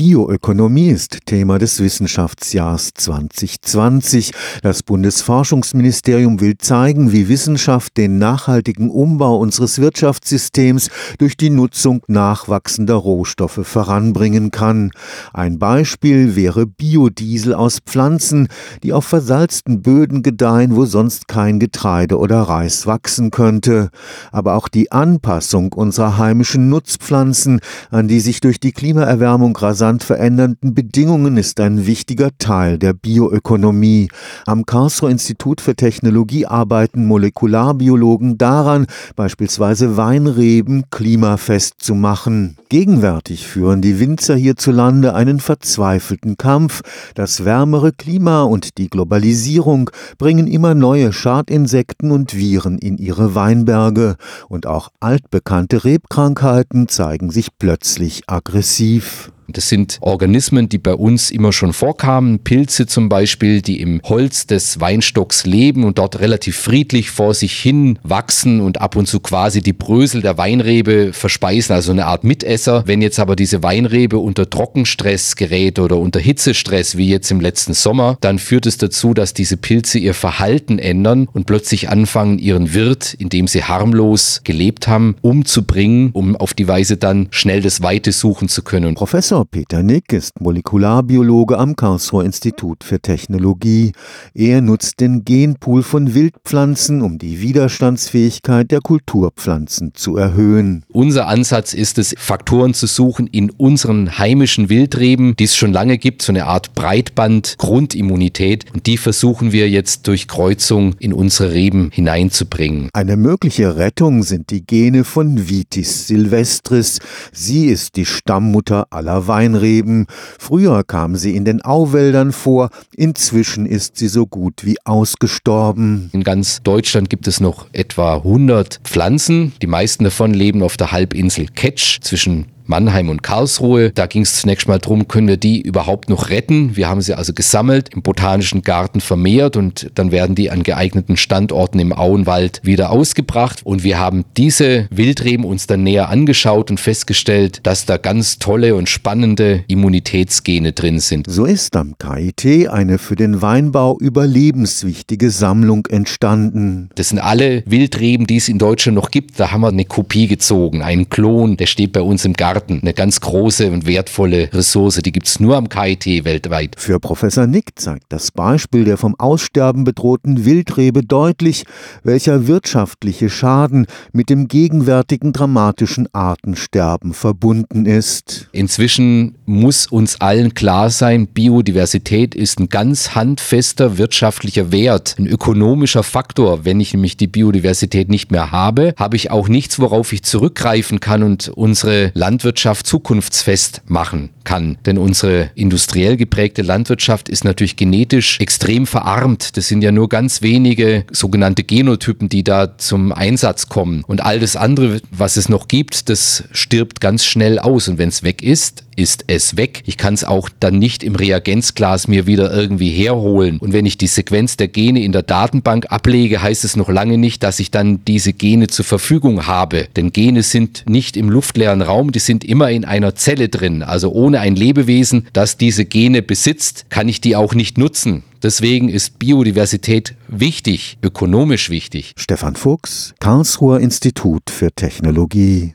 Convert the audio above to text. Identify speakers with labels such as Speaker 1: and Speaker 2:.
Speaker 1: Bioökonomie ist Thema des Wissenschaftsjahrs 2020. Das Bundesforschungsministerium will zeigen, wie Wissenschaft den nachhaltigen Umbau unseres Wirtschaftssystems durch die Nutzung nachwachsender Rohstoffe voranbringen kann. Ein Beispiel wäre Biodiesel aus Pflanzen, die auf versalzten Böden gedeihen, wo sonst kein Getreide oder Reis wachsen könnte. Aber auch die Anpassung unserer heimischen Nutzpflanzen an die sich durch die Klimaerwärmung rasant verändernden Bedingungen ist ein wichtiger Teil der Bioökonomie. Am Karlsruher Institut für Technologie arbeiten Molekularbiologen daran, beispielsweise Weinreben klimafest zu machen. Gegenwärtig führen die Winzer hierzulande einen verzweifelten Kampf. Das wärmere Klima und die Globalisierung bringen immer neue Schadinsekten und Viren in ihre Weinberge. Und auch altbekannte Rebkrankheiten zeigen sich plötzlich aggressiv.
Speaker 2: Das sind Organismen, die bei uns immer schon vorkamen. Pilze zum Beispiel, die im Holz des Weinstocks leben und dort relativ friedlich vor sich hin wachsen und ab und zu quasi die Brösel der Weinrebe verspeisen, also eine Art Mitesser. Wenn jetzt aber diese Weinrebe unter Trockenstress gerät oder unter Hitzestress, wie jetzt im letzten Sommer, dann führt es dazu, dass diese Pilze ihr Verhalten ändern und plötzlich anfangen, ihren Wirt, in dem sie harmlos gelebt haben, umzubringen, um auf die Weise dann schnell das Weite suchen zu können.
Speaker 1: Professor Professor Peter Nick ist Molekularbiologe am Karlsruher Institut für Technologie. Er nutzt den Genpool von Wildpflanzen, um die Widerstandsfähigkeit der Kulturpflanzen zu erhöhen.
Speaker 2: Unser Ansatz ist es, Faktoren zu suchen in unseren heimischen Wildreben, die es schon lange gibt, so eine Art Breitband-Grundimmunität. Und die versuchen wir jetzt durch Kreuzung in unsere Reben hineinzubringen.
Speaker 1: Eine mögliche Rettung sind die Gene von Vitis silvestris. Sie ist die Stammmutter aller Weinreben. Früher kam sie in den Auwäldern vor, inzwischen ist sie so gut wie ausgestorben.
Speaker 2: In ganz Deutschland gibt es noch etwa 100 Pflanzen. Die meisten davon leben auf der Halbinsel Ketsch zwischen Mannheim und Karlsruhe. Da ging es zunächst mal darum, können wir die überhaupt noch retten? Wir haben sie also gesammelt, im Botanischen Garten vermehrt und dann werden die an geeigneten Standorten im Auenwald wieder ausgebracht. Und wir haben diese Wildreben uns dann näher angeschaut und festgestellt, dass da ganz tolle und spannende Immunitätsgene drin sind.
Speaker 1: So ist am KIT eine für den Weinbau überlebenswichtige Sammlung entstanden.
Speaker 2: Das sind alle Wildreben, die es in Deutschland noch gibt. Da haben wir eine Kopie gezogen, einen Klon, der steht bei uns im Garten Garten. Eine ganz große und wertvolle Ressource, die gibt es nur am KIT weltweit.
Speaker 1: Für Professor Nick zeigt das Beispiel der vom Aussterben bedrohten Wildrebe deutlich, welcher wirtschaftliche Schaden mit dem gegenwärtigen dramatischen Artensterben verbunden ist.
Speaker 2: Inzwischen muss uns allen klar sein, Biodiversität ist ein ganz handfester wirtschaftlicher Wert, ein ökonomischer Faktor. Wenn ich nämlich die Biodiversität nicht mehr habe, habe ich auch nichts, worauf ich zurückgreifen kann und unsere Landwirtschaft Landwirtschaft zukunftsfest machen kann. Denn unsere industriell geprägte Landwirtschaft ist natürlich genetisch extrem verarmt. Das sind ja nur ganz wenige sogenannte Genotypen, die da zum Einsatz kommen. Und all das andere, was es noch gibt, das stirbt ganz schnell aus. Und wenn es weg ist, ist es weg. Ich kann es auch dann nicht im Reagenzglas mir wieder irgendwie herholen. Und wenn ich die Sequenz der Gene in der Datenbank ablege, heißt es noch lange nicht, dass ich dann diese Gene zur Verfügung habe. Denn Gene sind nicht im luftleeren Raum, die sind immer in einer Zelle drin. Also ein Lebewesen, das diese Gene besitzt, kann ich die auch nicht nutzen. Deswegen ist Biodiversität wichtig, ökonomisch wichtig.
Speaker 1: Stefan Fuchs, Karlsruher Institut für Technologie.